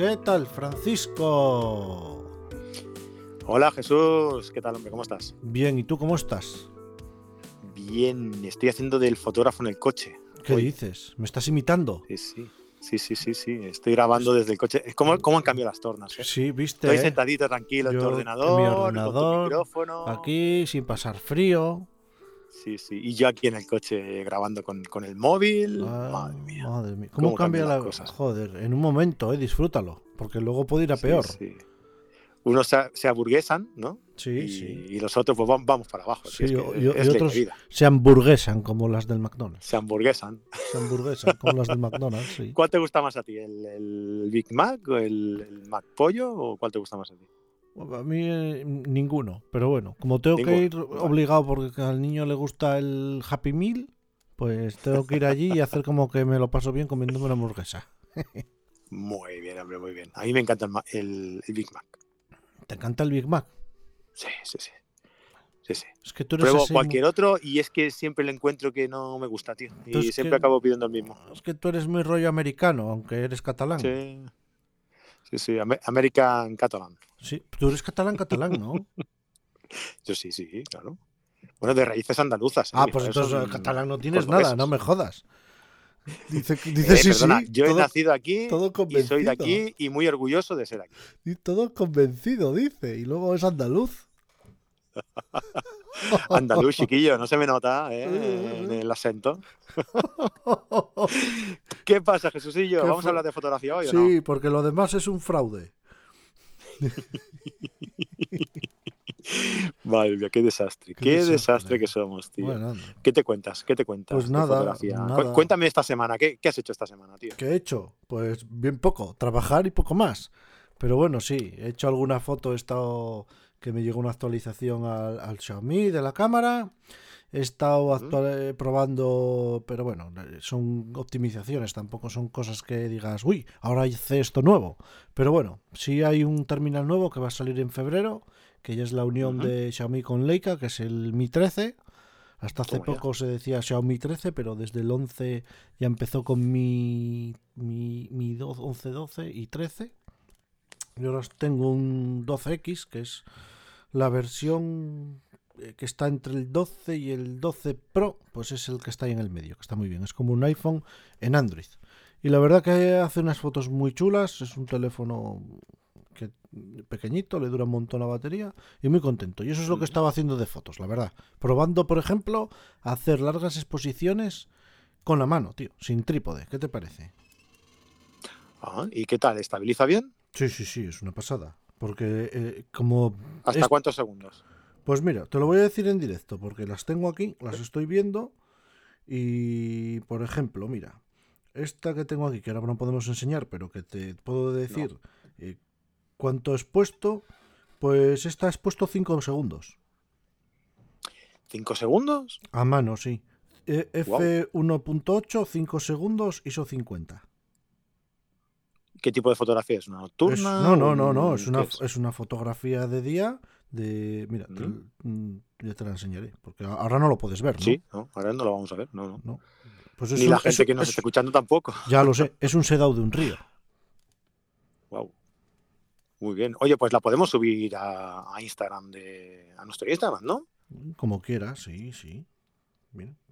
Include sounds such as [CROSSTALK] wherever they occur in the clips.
¿Qué tal, Francisco? Hola Jesús, ¿qué tal hombre? ¿Cómo estás? Bien, ¿y tú cómo estás? Bien, estoy haciendo del fotógrafo en el coche. ¿Qué dices? ¿Me estás imitando? Sí, sí. Sí, sí, sí, sí. Estoy grabando desde el coche. ¿Cómo, cómo han cambiado las tornas? eh? Sí, viste. Estoy eh? sentadito tranquilo en tu en ordenador, con tu micrófono. Aquí, sin pasar frío. Sí, sí. Y yo aquí en el coche grabando con, con el móvil. Ah, Madre mía. madre mía. ¿Cómo, cómo cambia cambian la las cosas. Joder, en un momento, eh, disfrútalo. Porque luego puede ir a Sí, peor. sí. Unos se, se aburguesan, ¿no? Sí, y, sí. y los otros pues vam- vamos para abajo. Sí, es que y- es otros- vida. Se hamburguesan como las del McDonald's. Se hamburguesan. Se hamburguesan como las del McDonald's, sí. ¿Cuál te gusta más a ti? ¿El, el Big Mac o el, el Mac Pollo? ¿O cuál te gusta más a ti? A mí eh, ninguno, pero bueno, como tengo que ir obligado porque al niño le gusta el Happy Meal, pues tengo que ir allí y hacer como que me lo paso bien comiéndome una hamburguesa. Muy bien, hombre, muy bien. A mí me encanta el, el- el Big Mac. ¿Te encanta el Big Mac? Sí, sí, sí. Sí, sí. Es que tú eres Pruebo así cualquier otro y es que siempre le encuentro que no me gusta, tío. Y siempre ¿qué? acabo pidiendo el mismo. Es que tú eres muy rollo americano, aunque eres catalán. Sí. Sí, sí. Ame- American Catalan. Sí, tú eres catalán, catalán, ¿no? [LAUGHS] Yo sí, sí, claro. Bueno, de raíces andaluzas. ¿eh? ah, pues entonces son catalán no tienes nada, no me jodas. Dice, que- [LAUGHS] Eh, dice sí, perdona, sí, yo he nacido aquí todo y soy de aquí y muy orgulloso de ser aquí. y todo convencido, dice, y luego es andaluz. [LAUGHS] Andaluz, chiquillo, no se me nota ¿eh? en el acento. ¿Qué pasa, Jesucillo? ¿Qué ¿Vamos a hablar de fotografía hoy o no? Sí, porque lo demás es un fraude. [LAUGHS] Madre mía, qué desastre. Qué Qué, desastre. desastre. que somos, tío. Bueno. ¿Qué te cuentas? ¿Qué te cuentas? Pues nada, nada. Cuéntame esta semana. ¿Qué, qué has hecho esta semana, tío? ¿Qué he hecho? Pues bien poco, trabajar y poco más. Pero bueno, sí, he hecho alguna foto, he estado que me llegó una actualización al, al Xiaomi de la cámara. He estado actual- eh, probando, pero bueno, son optimizaciones, tampoco son cosas que digas, uy, ahora hice esto nuevo. Pero bueno, sí hay un terminal nuevo que va a salir en febrero, que ya es la unión de Xiaomi con Leica, que es el Mi 13. Hasta hace ya. poco se decía Xiaomi 13, pero desde el 11 ya empezó con mi, mi, mi 12, 11, 12 y 13. Y ahora tengo un 12X, que es la versión eh, que está entre el 12 y el 12 Pro, pues es el que está ahí en el medio, que está muy bien. Es como un iPhone en Android. Y la verdad que hace unas fotos muy chulas, es un teléfono que pequeñito, le dura un montón la batería y muy contento. Y eso es lo que estaba haciendo de fotos, la verdad. Probando, por ejemplo, hacer largas exposiciones con la mano, tío, sin trípode. ¿Qué te parece? Ah, ¿Y qué tal? ¿Estabiliza bien? Sí, sí, sí, es una pasada. Porque eh, como... ¿Hasta es- cuántos segundos? Pues mira, te lo voy a decir en directo, porque las tengo aquí, las estoy viendo. Y, por ejemplo, mira, esta que tengo aquí, que ahora no podemos enseñar, pero que te puedo decir eh, cuánto es puesto, pues esta es puesto 5 segundos. ¿Cinco segundos? A mano, sí. Eh, Guau. F1.8, 5 segundos, ISO 50. ¿Qué tipo de fotografía es? ¿Una Es- nocturna? no, no, no, ¿Un- no, es una, es? es una fotografía de día de... Mira, te- mm, ya te la enseñaré, porque ahora no lo puedes ver, ¿no? Sí, no, ahora no lo vamos a ver. No, no. No. Pues es Ni un- la gente que nos es- está escuchando tampoco. Ya lo sé, es un sedao de un río. Wow. Muy bien. Oye, pues la podemos subir a, a Instagram de. a nuestro Instagram, ¿no? Como quieras, sí, sí.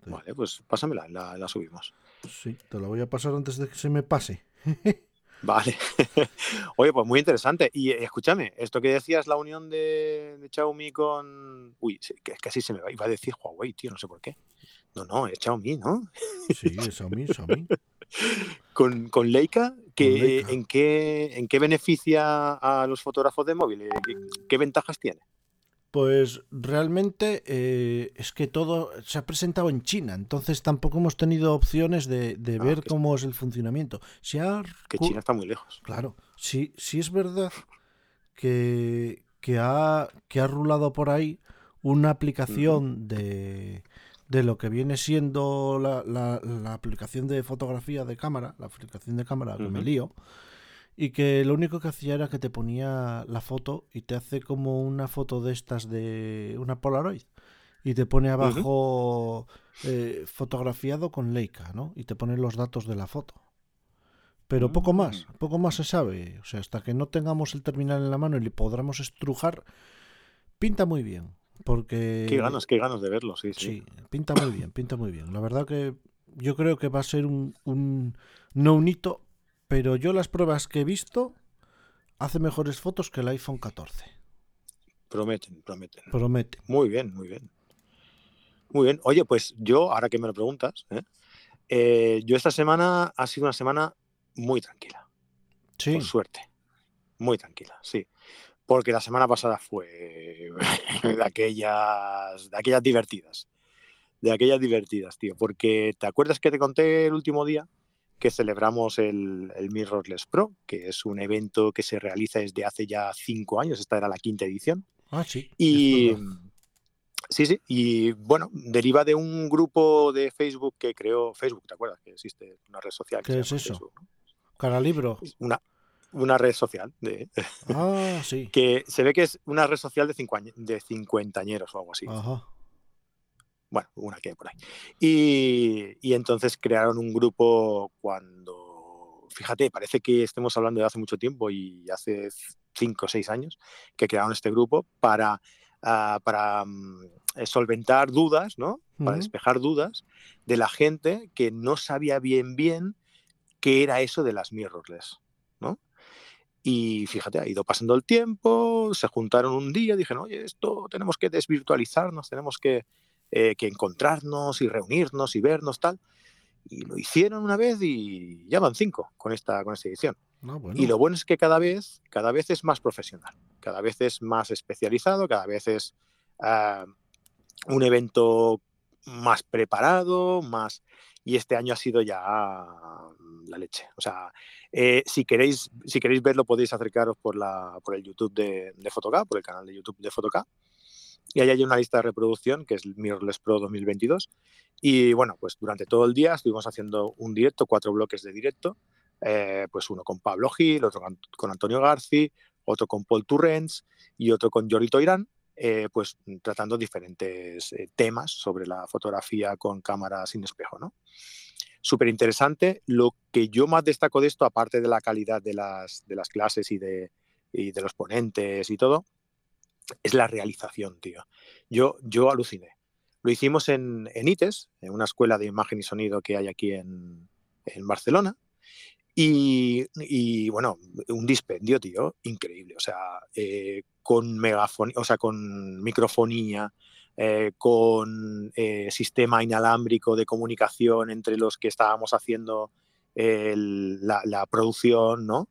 Te, Vale, pues pásamela, la, la subimos. sí, te la voy a pasar antes de que se me pase. [LAUGHS] Vale. [LAUGHS] Oye, pues muy interesante. Y eh, escúchame, esto que decías, la unión de, de Xiaomi con. Uy, que, que así se me va. Iba a decir Huawei, tío, no sé por qué. No, no, es Xiaomi, ¿no? Sí, es Xiaomi, Xiaomi. [LAUGHS] Con, con Leica, que, Con Leica. ¿en, qué, ¿en qué beneficia a los fotógrafos de móvil? Eh, ¿Qué, qué ventajas tiene? Pues realmente eh, es que todo se ha presentado en China, entonces tampoco hemos tenido opciones de, de Ah, ver cómo es el funcionamiento. Se ha Que China está muy lejos. Claro, sí, sí es verdad que, que, ha, que ha rulado por ahí una aplicación de, de lo que viene siendo la, la- la aplicación de fotografía de cámara, la aplicación de cámara que me lío, y que lo único que hacía era que te ponía la foto y te hace como una foto de estas de una Polaroid. Y te pone abajo eh, fotografiado con Leica, ¿no? Y te pone los datos de la foto. Pero poco más, Mm. poco más se sabe. O sea, hasta que no tengamos el terminal en la mano y le podamos estrujar, pinta muy bien. Porque. Qué ganas, qué ganas de verlo, sí, sí. Sí, pinta muy bien, pinta muy bien. La verdad que yo creo que va a ser un, un no un hito, pero yo las pruebas que he visto hace mejores fotos que el iPhone 14. Prometen, prometen. Promete. Muy bien, muy bien. Muy bien. Oye, pues yo, ahora que me lo preguntas, ¿eh? Eh, yo esta semana ha sido una semana muy tranquila, Sí, por suerte. Muy tranquila, sí. Porque la semana pasada fue [LAUGHS] de aquellas, de aquellas divertidas. De aquellas divertidas, tío. Porque ¿te acuerdas que te conté el último día que celebramos el, el Mirrorless Pro, que es un evento que se realiza desde hace ya cinco años? Esta era la quinta edición. ah, sí. Y verdad. sí, sí, y bueno, deriva de un grupo de Facebook que creó Facebook, ¿te acuerdas? Que existe una red social. que ¿Qué se es eso? Facebook, ¿no? Cara libro. Una, una red social de, [LAUGHS] Ah, sí. que se ve que es una red social de cincuentañeros o algo así. Ajá. Bueno, una que hay por ahí. Y, y entonces crearon un grupo cuando, fíjate, parece que estemos hablando de hace mucho tiempo y hace cinco o seis años que crearon este grupo para, ah, para eh, solventar dudas, ¿no? Para Ujú. despejar dudas de la gente que no sabía bien bien qué era eso de las mirrorless, ¿no? Y fíjate, ha ido pasando el tiempo, se juntaron un día, dijeron, oye, esto tenemos que desvirtualizarnos, tenemos que, eh, que encontrarnos y reunirnos y vernos, tal. Y lo hicieron una vez y ya van cinco con esta, con esta edición. Ah, bueno. Y lo bueno es que cada vez, cada vez es más profesional, cada vez es más especializado, cada vez es ah, un evento más preparado, más y este año ha sido ya la leche. O sea, eh, si queréis, si queréis verlo, podéis acercaros por la, por el YouTube de, de Fotoca, por el canal de YouTube de Fotoca. Y ahí hay una lista de reproducción que es Mirrorless Pro 2022. Y bueno, pues durante todo el día estuvimos haciendo un directo, cuatro bloques de directo. eh, pues uno con Pablo Gil, otro con, Antonio Garci, otro con Paul Turrens y otro con Yorito Irán, eh, pues tratando diferentes eh, temas sobre la fotografía con cámara sin espejo, ¿no? Súper interesante. Lo que yo más destaco de esto, aparte de la calidad de las, de las clases y de, y de los ponentes y todo, es la realización, tío. Yo, yo aluciné. Lo hicimos en, en ITES, en una escuela de imagen y sonido que hay aquí en, en Barcelona. Y, y, bueno, un dispendio, tío, increíble. O sea, eh, con megafonía, o sea, con microfonía, eh, con eh, sistema inalámbrico de comunicación entre los que estábamos haciendo la, producción, ¿no?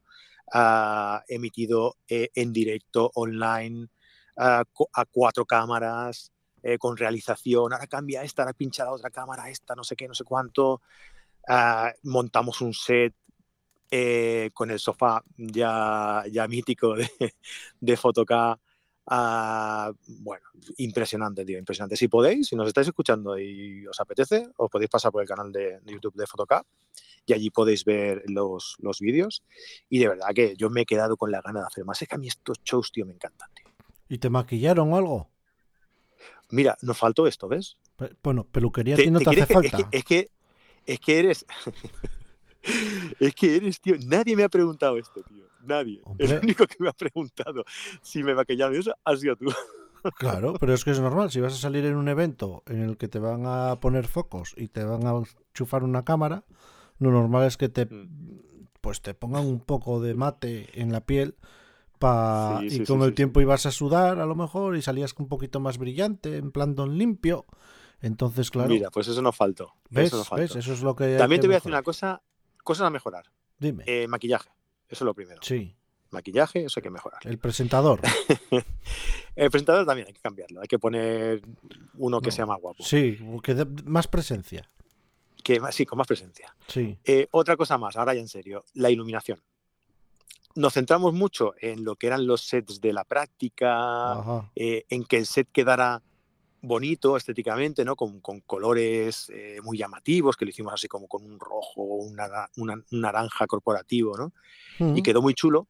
Emitido en directo, online, a cuatro cámaras, eh, con realización. Ahora cambia esta, ahora pincha la otra cámara, esta, no sé qué, no sé cuánto. Uh, montamos un set eh, con el sofá ya, ya mítico de, de Fotoca. Uh, bueno, impresionante, tío, impresionante. Si podéis, si nos estáis escuchando y os apetece, os podéis pasar por el canal de, de YouTube de Fotoca y allí podéis ver los, los vídeos. Y de verdad que yo me he quedado con la gana de hacer más. Es que a mí estos shows, tío, me encantan. ¿Y te maquillaron o algo? Mira, nos faltó esto, ¿ves? Pe bueno, peluquería a ti no te, te hace que, falta. Es que, es que, es que eres. [LAUGHS] es que eres, tío. Nadie me ha preguntado esto, tío. Nadie. Hombre. El único que me ha preguntado si me maquillaron eso ha sido tú. [LAUGHS] Claro, pero es que es normal. Si vas a salir en un evento en el que te van a poner focos y te van a chufar una cámara, lo normal es que te, pues te pongan un poco de mate en la piel pa... sí, sí, y con sí, el tiempo ibas a sudar a lo mejor y salías un poquito más brillante, en plan don limpio. Entonces, claro. Mira, pues eso no faltó. ¿Ves? Eso, no faltó. ¿Ves? eso es lo que. También que te voy a decir una cosa, cosas a mejorar. Dime. Eh, maquillaje. Eso es lo primero. Sí. Maquillaje, eso hay que mejorar. El presentador. [LAUGHS] el presentador también hay que cambiarlo. Hay que poner uno que no. sea más guapo. Sí, que dé más presencia. Que sí, con más presencia. Sí. Eh, otra cosa más, ahora ya en serio, la iluminación. Nos centramos mucho en lo que eran los sets de la práctica, eh, en que el set quedara bonito estéticamente, ¿no? Con, con colores eh, muy llamativos, que lo hicimos así como con un rojo, una, una, un naranja corporativo, ¿no? Y quedó muy chulo.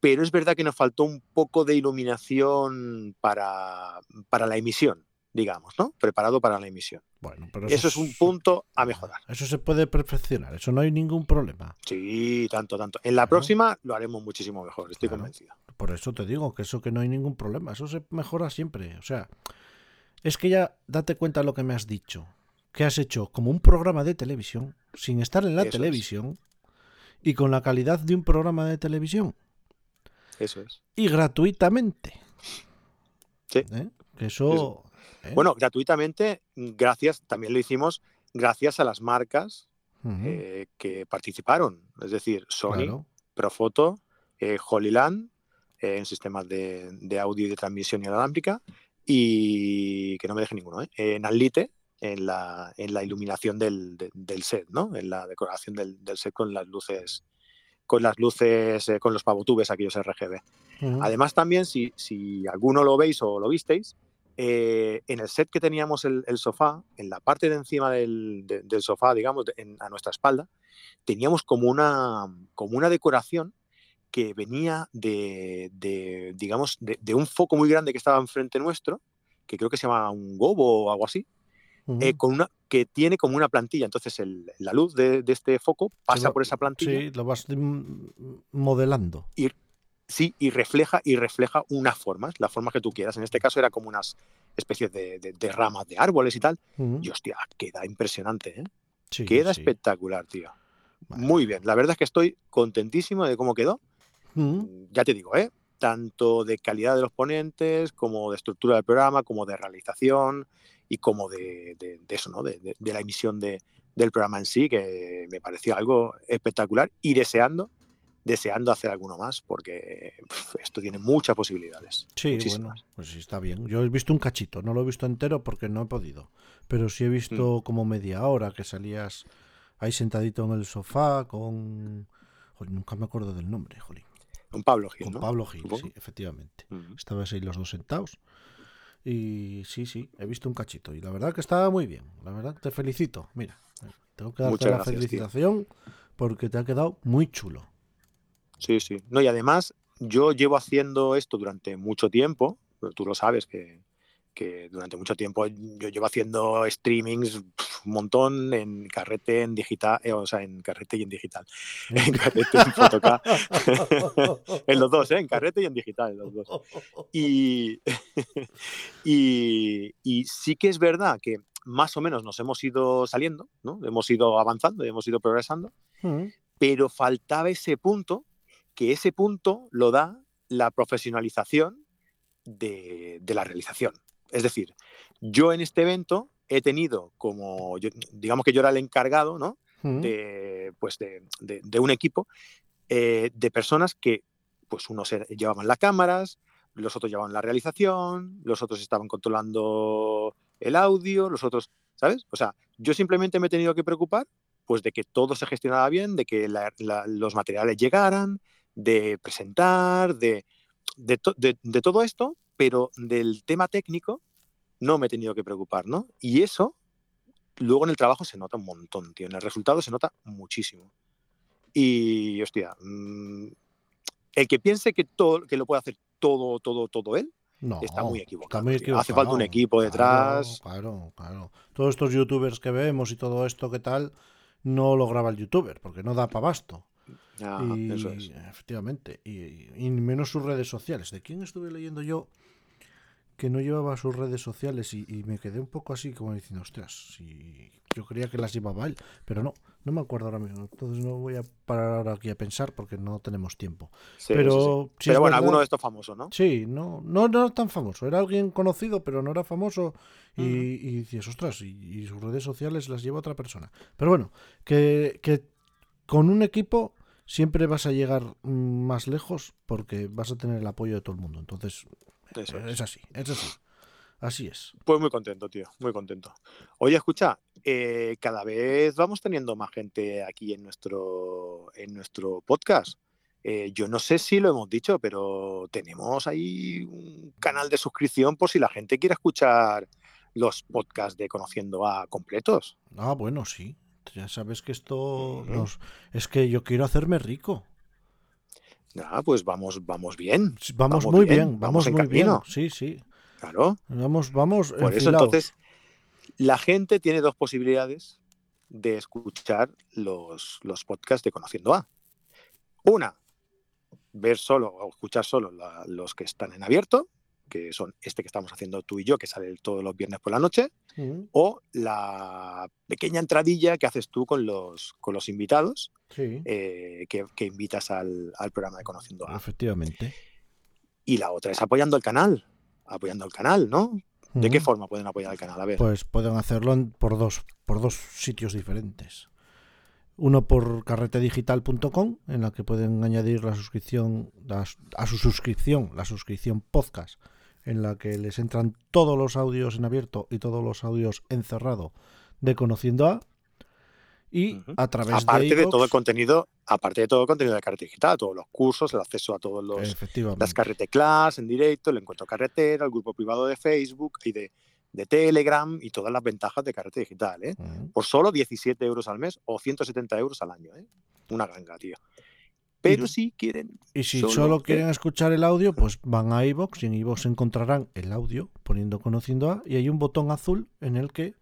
Pero es verdad que nos faltó un poco de iluminación para, para la emisión digamos, ¿no? Preparado para la emisión. Bueno, pero Eso es un punto a mejorar. Eso se puede perfeccionar, eso no hay ningún problema. Sí, tanto, tanto. En la Claro. próxima lo haremos muchísimo mejor, estoy Claro. convencido. Por eso te digo que eso que no hay ningún problema, eso se mejora siempre. O sea, es que ya date cuenta lo que me has dicho, que has hecho como un programa de televisión sin estar en la Eso es. televisión y con la calidad de un programa de televisión Eso es. y gratuitamente. Sí. ¿Eh? Que eso... ¿eh? Bueno, gratuitamente, gracias, también lo hicimos gracias a las marcas eh, que participaron. Es decir, Sony, claro. Profoto, eh, Holyland, eh, en sistemas de, de audio y de transmisión inalámbrica, y que no me deje ninguno, ¿eh? en Alite, en la, en la iluminación del, de- del set, ¿no? En la decoración del, del set con las luces, con las luces, eh, con los pavotubes aquellos RGB. Además, también, si, si alguno lo veis o lo visteis, eh, en el set que teníamos el, el sofá, en la parte de encima del, de- del sofá, digamos, en- a nuestra espalda, teníamos como una, como una decoración que venía de, de, digamos, de, de un foco muy grande que estaba enfrente nuestro, que creo que se llama un gobo o algo así, eh, con una, que tiene como una plantilla. Entonces, el- la luz de, este foco pasa por esa plantilla Sí, lo vas mm, modelando. Sí, y refleja, y refleja unas formas, las formas que tú quieras. En este caso era como unas especies de, de- de ramas de árboles y tal. Ujú, Y hostia, queda impresionante, ¿eh? sí, Queda sí. espectacular, tío. Vale. Muy bien. La verdad es que estoy contentísimo de cómo quedó. Ujú, Ya te digo, ¿eh? Tanto de calidad de los ponentes, como de estructura del programa, como de realización y como de, de- eso, ¿no? De la emisión de- del programa en sí, que me pareció algo espectacular y deseando, deseando hacer alguno más, porque esto tiene muchas posibilidades. Sí, bueno, pues sí, está bien. Yo he visto un cachito, no lo he visto entero porque no he podido. Pero sí he Mm. visto como media hora que salías ahí sentadito en el sofá con... Joder, nunca me acuerdo del nombre, jolín. Con Pablo Gil, Con ¿no? Pablo Gil, Supongo. sí, efectivamente. Ujú. Estabas ahí los dos sentados. Y sí, sí, he visto un cachito. Y la verdad que estaba muy bien. La verdad, te felicito. Mira, tengo que darte la tío. felicitación porque te ha quedado muy chulo. Sí, sí. No, y además, yo llevo haciendo esto durante mucho tiempo, pero tú lo sabes que, que durante mucho tiempo yo llevo haciendo streamings un montón en carrete, en digital, eh, o sea, en carrete y en digital. [LAUGHS] En carrete, en Photocá. [LAUGHS] en los dos, ¿eh? En carrete y en digital, en los dos. Y, [LAUGHS] y, y sí que es verdad que más o menos nos hemos ido saliendo, ¿no? Hemos ido avanzando, hemos ido progresando, Mm, pero faltaba ese punto, que ese punto lo da la profesionalización de, de la realización. Es decir, yo en este evento he tenido como, yo- digamos que yo era el encargado, ¿no? de, pues de, de- de un equipo eh, de personas que, pues unos era- llevaban las cámaras, los otros llevaban la realización, los otros estaban controlando el audio, los otros, ¿sabes? O sea, yo simplemente me he tenido que preocupar, pues de que todo se gestionara bien, de que la- la- los materiales llegaran, de presentar, de, de, to- de- de todo esto, pero del tema técnico no me he tenido que preocupar, ¿no? Y eso luego en el trabajo se nota un montón, tío. En el resultado se nota muchísimo. Y, hostia, mm, el que piense que, todo, que lo puede hacer todo, todo, todo él, No, está muy equivocado, muy tío. Hace falta un equivocado. equipo detrás. Claro, claro, claro. Todos estos youtubers que vemos y todo esto, ¿qué tal? No lo graba el youtuber, porque no da para basto. Ah, y, eso es. Efectivamente. Y, y menos sus redes sociales. ¿De quién estuve leyendo yo que no llevaba sus redes sociales? Y, y me quedé un poco así como diciendo, ostras, si yo creía que las llevaba él, pero no, no me acuerdo ahora mismo. Entonces no voy a parar ahora aquí a pensar porque no tenemos tiempo. Sí, pero sí, Pero bueno, verdad- alguno de estos famosos, ¿no? Sí, no, no, no era tan famoso. Era alguien conocido, pero no era famoso. Y, y dices, ostras, y, y sus redes sociales las lleva otra persona. Pero bueno, que, que con un equipo siempre vas a llegar mm, más lejos porque vas a tener el apoyo de todo el mundo. Entonces, Eso eh, es. es así, es así. Así es. Pues muy contento, tío, muy contento. Oye, escucha, eh, cada vez vamos teniendo más gente aquí en nuestro, en nuestro podcast. Eh, yo no sé si lo hemos dicho, pero tenemos ahí un canal de suscripción por si la gente quiere escuchar los podcasts de Conociendo a completos. Ah, bueno, sí. Ya sabes que esto nos... es que yo quiero hacerme rico. Nada, pues vamos, vamos bien. Vamos, Vamos muy bien, bien, vamos vamos, en muy bien. camino. Sí, sí. Claro. Vamos, vamos. Por eso entonces la gente tiene dos posibilidades de escuchar los, los podcasts de Conociendo A. Una, ver solo o escuchar solo la- los que están en abierto, que son este que estamos haciendo tú y yo, que sale todos los viernes por la noche, Ujú, o la pequeña entradilla que haces tú con los, con los invitados Sí, eh, que, que invitas al, al programa de Conociendo A. efectivamente. Y la otra es apoyando el canal, apoyando el canal, ¿no? ¿De qué Ujú. forma pueden apoyar el canal? A ver. Pues pueden hacerlo por dos, por dos sitios diferentes. Uno por carretedigital.com, en la que pueden añadir la suscripción a su suscripción, la suscripción podcast, en la que les entran todos los audios en abierto y todos los audios en cerrado de Conociendo A. Y Ujú. a través aparte de, todo el contenido, aparte de todo el contenido de Carrete Digital, todos los cursos, el acceso a todos los las carrete class en directo, el encuentro carretera, el grupo privado de Facebook y de, de Telegram y todas las ventajas de Carrete Digital, ¿eh? Por solo 17 euros al mes o 170 euros al año, ¿eh? Una ganga, tío. Pero Y- si quieren, Y si Solo quieren escuchar el audio, pues van a iVoox y en iVoox encontrarán el audio poniendo conociendo a y hay un botón azul en el que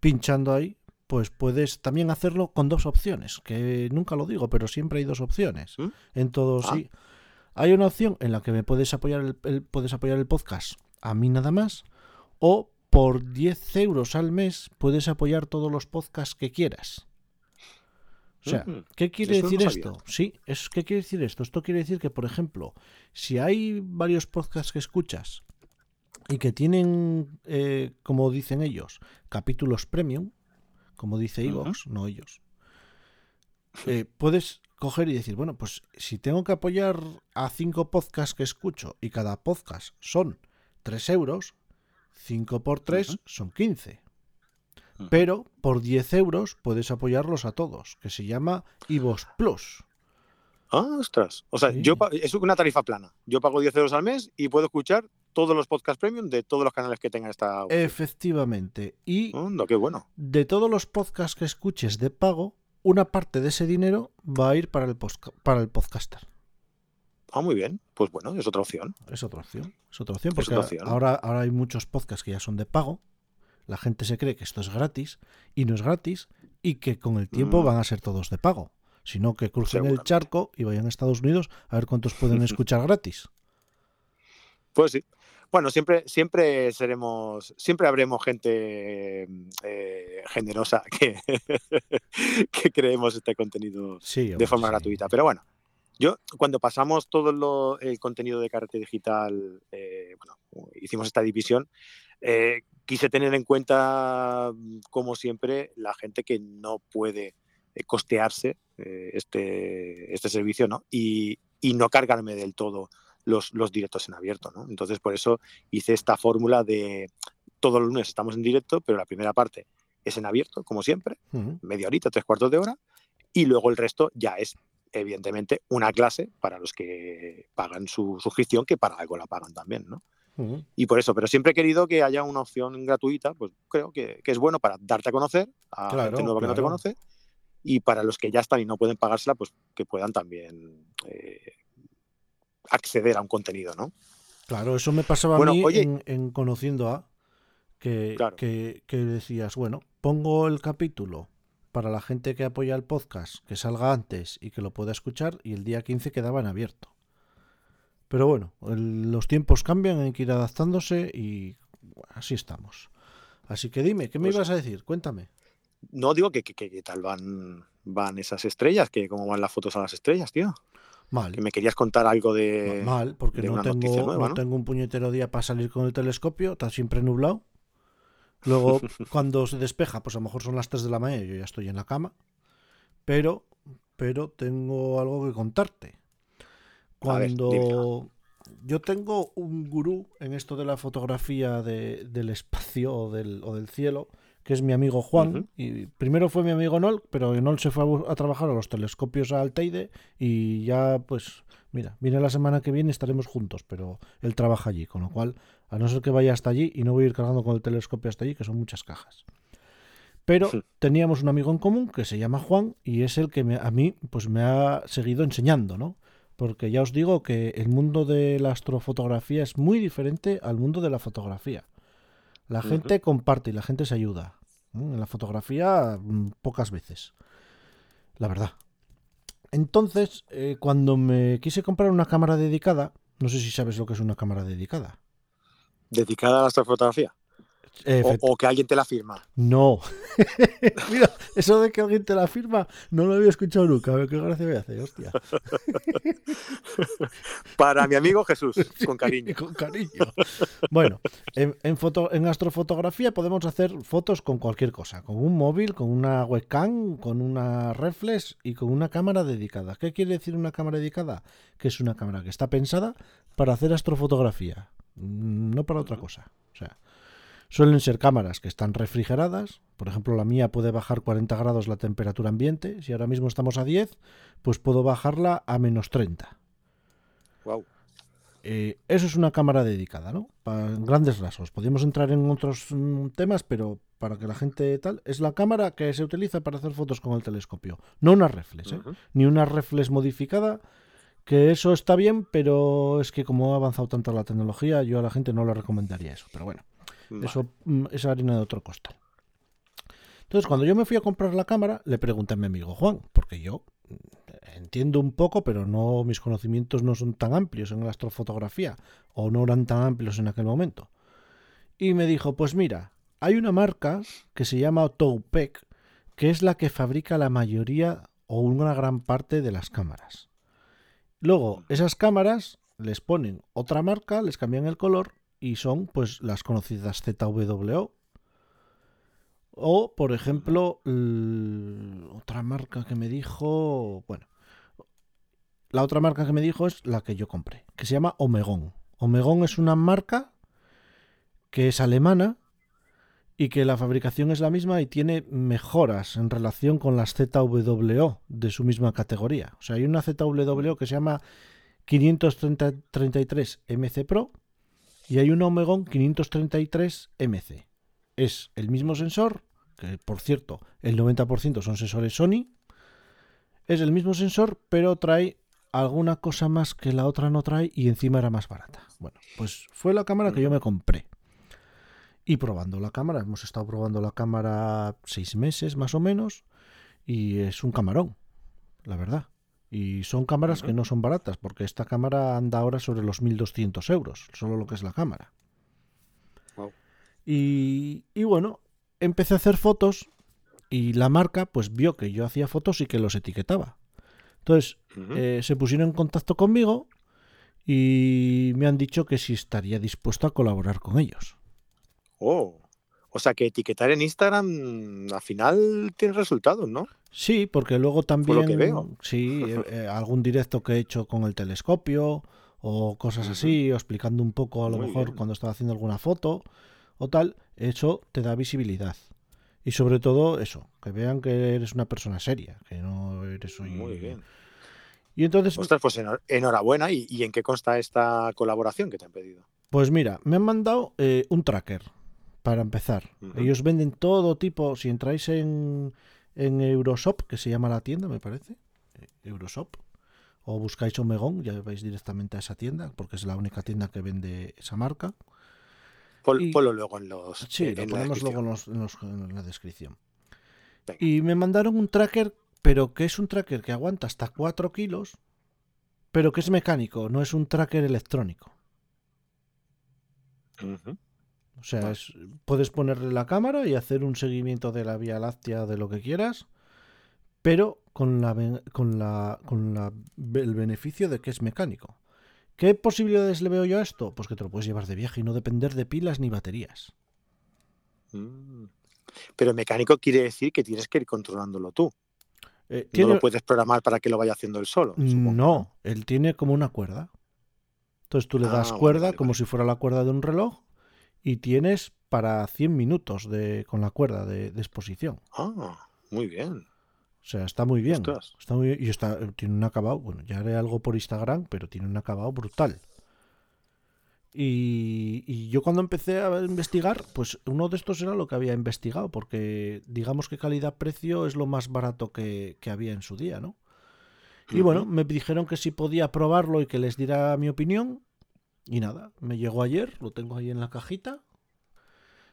pinchando ahí pues puedes también hacerlo con dos opciones, que nunca lo digo, pero siempre hay dos opciones. ¿Mm? En todos Ah. sí. Hay una opción en la que me puedes apoyar el, el- puedes apoyar el podcast a mí nada más o por 10 euros al mes puedes apoyar todos los podcasts que quieras. O sea. ¿qué quiere decir esto? Sí, es ¿qué quiere decir esto? Esto quiere decir que, por ejemplo, si hay varios podcasts que escuchas y que tienen, eh, como dicen ellos, capítulos premium, como dice. Evox, no ellos, eh, puedes coger y decir, bueno, pues si tengo que apoyar a cinco podcasts que escucho y cada podcast son 3 euros, 5 por 3 Ujú. son 15. Pero por 10 euros puedes apoyarlos a todos, que se llama Ivos Plus. Ah, ostras. O sea, Sí. yo es una tarifa plana. Yo pago 10 euros al mes y puedo escuchar todos los podcasts premium de todos los canales que tenga esta. Efectivamente. Y qué bueno. de todos los podcasts que escuches de pago, una parte de ese dinero va a ir para el, para el podcaster. Ah, muy bien. Pues bueno, es otra opción. Es otra opción. Es otra opción porque otra opción. Ahora, ahora hay muchos podcasts que ya son de pago. La gente se cree que esto es gratis y no es gratis y que con el tiempo Mm. van a ser todos de pago. Sino que crucen el charco y vayan a Estados Unidos a ver cuántos pueden [LAUGHS] escuchar gratis. Pues sí. Bueno, siempre, siempre seremos, siempre habremos gente eh, generosa [LAUGHS] que, que creemos este contenido Sí, de forma sí. gratuita. Pero bueno, yo cuando pasamos todo lo- el contenido de Carrete Digital, eh, bueno, hicimos esta división, eh, quise tener en cuenta, mm, como siempre, la gente que no puede eh, costearse eh, este, este servicio, ¿no? Y, y no cargarme del todo los, los directos en abierto, ¿no? Entonces, por eso hice esta fórmula de todos los lunes estamos en directo, pero la primera parte es en abierto, como siempre, media horita, tres cuartos de hora, y luego el resto ya es, evidentemente, una clase para los que pagan su suscripción, que para algo la pagan también, ¿no? Y por eso, pero siempre he querido que haya una opción gratuita, pues creo que, que es bueno para darte a conocer a Claro, gente nueva que no te conoce, y para los que ya están y no pueden pagársela, pues que puedan también eh, acceder a un contenido, ¿no? Claro, eso me pasaba Bueno, a mí oye- en, en Conociendo a que, Claro. que, que decías, bueno, pongo el capítulo para la gente que apoya el podcast, que salga antes y que lo pueda escuchar, y el día 15 quedaba en abierto. Pero bueno, el- los tiempos cambian, hay que ir adaptándose y así estamos. Así que dime, ¿qué me Pues- ibas a decir? Cuéntame. No digo que, que, que- que tal van, van esas estrellas, que cómo van las fotos a las estrellas, tío. Mal. Que me querías contar algo de... Mal, porque de no tengo, noticia nueva, no ¿no? tengo un puñetero día para salir con el telescopio, está siempre nublado. Luego, [LAUGHS] cuando se despeja, pues a lo mejor son las 3 de la mañana y yo ya estoy en la cama. Pero, pero tengo algo que contarte. Ver, Cuando yo tengo un gurú en esto de la fotografía de- del espacio o del, o del cielo, que es mi amigo Juan. Y primero fue mi amigo Nol, pero Nol se fue a, trabajar a los telescopios a Alteide y ya, pues, mira, viene la semana que viene estaremos juntos, pero él trabaja allí, con lo cual, a no ser que vaya hasta allí y no voy a ir cargando con el telescopio hasta allí, que son muchas cajas. Pero Sí. teníamos un amigo en común que se llama Juan y es el que me- a mí pues me ha seguido enseñando, ¿no? Porque ya os digo que el mundo de la astrofotografía es muy diferente al mundo de la fotografía. La gente comparte y la gente se ayuda. En la fotografía, mm, pocas veces. La verdad. Entonces, eh, cuando me quise comprar una cámara dedicada, no sé si sabes lo que es una cámara dedicada. ¿Dedicada a la astrofotografía? O, que alguien te la firma. No. [LAUGHS] Mira, eso de que alguien te la firma no lo había escuchado nunca. A ver qué gracia me hace, hostia. [LAUGHS] Para mi amigo Jesús, [LAUGHS] con cariño. con cariño. Bueno, en, foto, en astrofotografía podemos hacer fotos con cualquier cosa. Con un móvil, con una webcam, con una reflex y con una cámara dedicada. ¿Qué quiere decir una cámara dedicada? Que es una cámara que está pensada para hacer astrofotografía, no para otra cosa. O sea, Suelen ser cámaras que están refrigeradas. Por ejemplo, la mía puede bajar 40 grados la temperatura ambiente. Si ahora mismo estamos a 10, pues puedo bajarla a menos 30. Wow. Eh, eso es una cámara dedicada, ¿no? Para grandes rasgos. Podríamos entrar en otros mm, temas, pero para que la gente tal, es la cámara que se utiliza para hacer fotos con el telescopio. No una reflex, ¿eh? ni una reflex modificada, que eso está bien, pero es que como ha avanzado tanto la tecnología, yo a la gente no le recomendaría eso. Pero bueno. Eso mm, es harina de otro costal. Entonces, cuando yo me fui a comprar la cámara, le pregunté a mi amigo Juan, porque yo mm, entiendo un poco, pero no mis conocimientos no son tan amplios en la astrofotografía, o no eran tan amplios en aquel momento. Y me dijo, pues mira, hay una marca que se llama Toupec, que es la que fabrica la mayoría o una gran parte de las cámaras. Luego, esas cámaras les ponen otra marca, les cambian el color y son pues las conocidas ZWO. O, por ejemplo, otra marca que me dijo, bueno, la otra marca que me dijo es la que yo compré, que se llama Omegon. Omegon es una marca que es alemana y que la fabricación es la misma y tiene mejoras en relación con las ZWO de su misma categoría. O sea, hay una ZWO que se llama 533 MC Pro y hay un Omegon 533 MC. Es el mismo sensor, que por cierto, el 90% son sensores Sony. Es el mismo sensor, pero trae alguna cosa más que la otra no trae y encima era más barata. Bueno, pues fue la cámara que yo me compré. Y probando la cámara, hemos estado probando la cámara seis meses más o menos y es un camarón, la verdad. Y son cámaras que no son baratas, porque esta cámara anda ahora sobre los 1.200 euros, solo lo que es la cámara. Y, bueno, empecé a hacer fotos y la marca pues vio que yo hacía fotos y que los etiquetaba. Entonces eh, se pusieron en contacto conmigo y me han dicho que si estaría dispuesto a colaborar con ellos. Oh, o sea que etiquetar en Instagram al final tiene resultados, ¿no? Sí, porque luego también, sí, eh, [LAUGHS] eh, algún directo que he hecho con el telescopio o cosas así, o explicando un poco a lo mejor cuando estaba haciendo alguna foto o tal, eso te da visibilidad. Y sobre todo eso, que vean que eres una persona seria, que no eres un... Muy bien. Y entonces... Ostras, pues enhorabuena. ¿Y, en qué consta esta colaboración que te han pedido? Pues mira, me han mandado eh, un tracker, para empezar. Ellos venden todo tipo, si entráis en en Euroshop, que se llama la tienda, me parece. Euroshop. O buscáis Omegón, ya vais directamente a esa tienda, porque es la única tienda que vende esa marca. ponlo luego en los. Sí, lo ponemos luego en, la descripción. Y me mandaron un tracker, pero que es un tracker que aguanta hasta 4 kilos, pero que es mecánico, no es un tracker electrónico. O sea, puedes ponerle la cámara y hacer un seguimiento de la Vía Láctea de lo que quieras, pero con, la, con, la, con la, el beneficio de que es mecánico. ¿Qué posibilidades le veo yo a esto? Pues que te lo puedes llevar de viaje y no depender de pilas ni baterías. Mm. Pero mecánico quiere decir que tienes que ir controlándolo tú. Eh, no lo puedes programar para que lo vaya haciendo él solo. No, él tiene como una cuerda. Entonces tú le ah, das cuerda como si fuera la cuerda de un reloj y tienes para 100 minutos de, con la cuerda de, exposición. Ah, muy bien. O sea, está muy bien. Está muy Y está, tiene un acabado, bueno, ya haré algo por Instagram, pero tiene un acabado brutal. Y, y, yo cuando empecé a investigar, pues uno de estos era lo que había investigado, porque digamos que calidad-precio es lo más barato que, que, había en su día, ¿no? Y bueno, me dijeron que si podía probarlo y que les diera mi opinión. Y nada, me llegó ayer, lo tengo ahí en la cajita.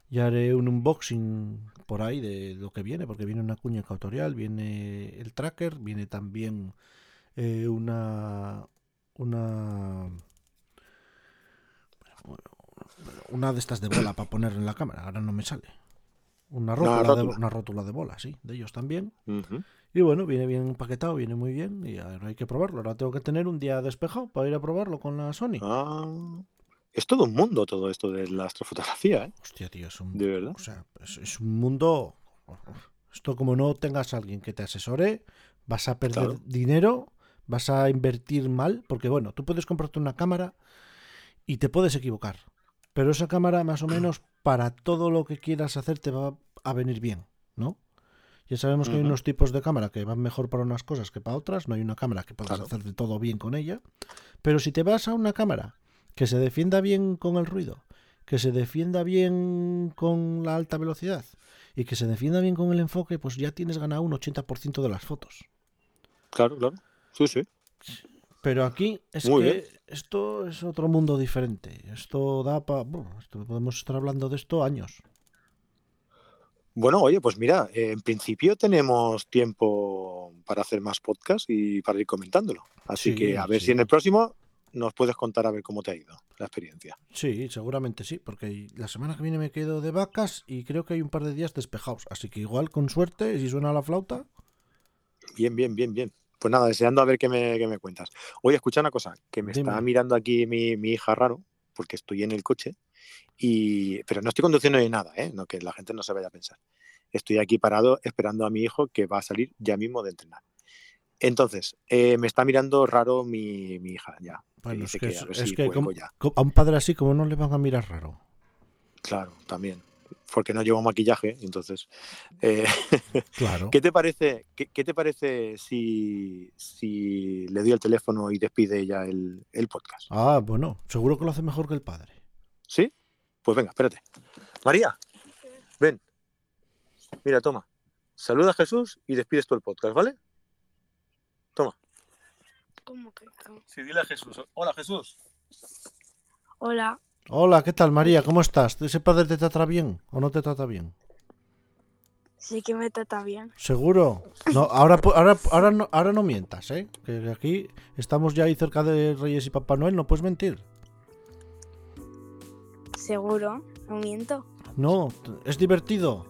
Ya haré un unboxing por ahí de lo que viene, porque viene una cuña ecuatorial, viene el tracker, viene también eh, una una una de estas de bola para poner en la cámara, ahora no me sale. Una rótula, De, rótula. una rótula de bola, sí, de ellos también. Y bueno, viene bien empaquetado, viene muy bien y ahora hay que probarlo. Ahora tengo que tener un día despejado para ir a probarlo con la Sony. Ah, es todo un mundo todo esto de la astrofotografía, ¿eh? Hostia, tío, es un, De verdad. o sea, es, es un mundo... Esto como no tengas a alguien que te asesore, vas a perder Claro. dinero, vas a invertir mal, porque bueno, tú puedes comprarte una cámara y te puedes equivocar, pero esa cámara más o menos para todo lo que quieras hacer te va a venir bien, ¿no? Ya sabemos que hay unos tipos de cámara que van mejor para unas cosas que para otras, no hay una cámara que puedas Claro. hacer de todo bien con ella, pero si te vas a una cámara que se defienda bien con el ruido, que se defienda bien con la alta velocidad y que se defienda bien con el enfoque, pues ya tienes ganado un 80% de las fotos. Claro, claro. Sí, sí. Pero aquí es Muy que bien. esto es otro mundo diferente. Esto da para... podemos estar hablando de esto años. Bueno, oye, pues mira, en principio tenemos tiempo para hacer más podcast y para ir comentándolo. Así Sí, que a ver sí. si en el próximo nos puedes contar a ver cómo te ha ido la experiencia. Sí, seguramente sí, porque la semana que viene me quedo de vacas y creo que hay un par de días despejados. Así que igual, con suerte, si suena la flauta... Bien, bien, bien, bien. Pues nada, deseando a ver qué me, qué me cuentas. Oye, escucha una cosa, que me está Dime. mirando aquí mi, mi hija raro, porque estoy en el coche, y pero no estoy conduciendo ni nada, ¿eh? No, que la gente no se vaya a pensar. Estoy aquí parado esperando a mi hijo que va a salir ya mismo de entrenar. Entonces, eh, me está mirando raro mi, mi hija ya. Bueno, es que, a es si que cuelgo como- ya. co- a un padre así como no le van a mirar raro. Claro, también. Porque no llevo maquillaje, entonces. eh, Claro. [LAUGHS] ¿Qué te parece, qué, qué te parece si, si le doy el teléfono y despide ya el, el podcast? Ah, bueno, seguro que lo hace mejor que el padre. ¿Sí? Pues venga, espérate. María, ven. Mira, toma. Saluda a Jesús y despides tú el podcast, ¿vale? ¿Cómo que no? Sí, dile a Jesús. Hola, Jesús. Hola, Hola, ¿qué tal, María? ¿Cómo estás? ¿Ese padre te trata bien o no te trata bien? sí que me trata bien. ¿Seguro? No, ahora, ahora, ahora, no, ahora no mientas, ¿eh? Que aquí estamos ya ahí cerca de Reyes y Papá Noel, no puedes mentir. Seguro, no miento. No, es divertido.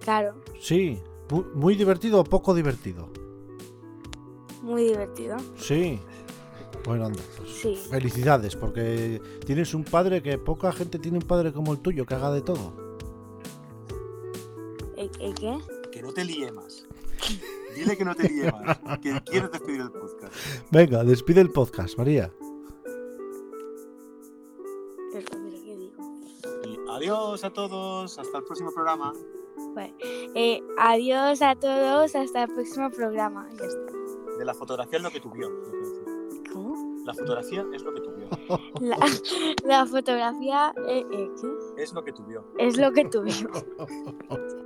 Claro, Sí. Mu- ¿Muy divertido o poco divertido? muy divertido. Sí. Bueno, anda, pues Sí. felicidades, porque tienes un padre que poca gente tiene un padre como el tuyo, que haga de todo. ¿Eh, eh, qué? Que no te líe más. Dile que no te líe más. Que quieres despedir el podcast. Venga, despide el podcast, María. Adiós a todos. Hasta el próximo programa. Vale. Eh, adiós a todos, hasta el próximo programa. Ya está. De la fotografía es lo que tú vio. ¿Cómo? La fotografía es lo que tú vio. La, [LAUGHS] la fotografía eh, eh, ¿qué? Es lo que tú vio. es lo que tuvimos. [LAUGHS]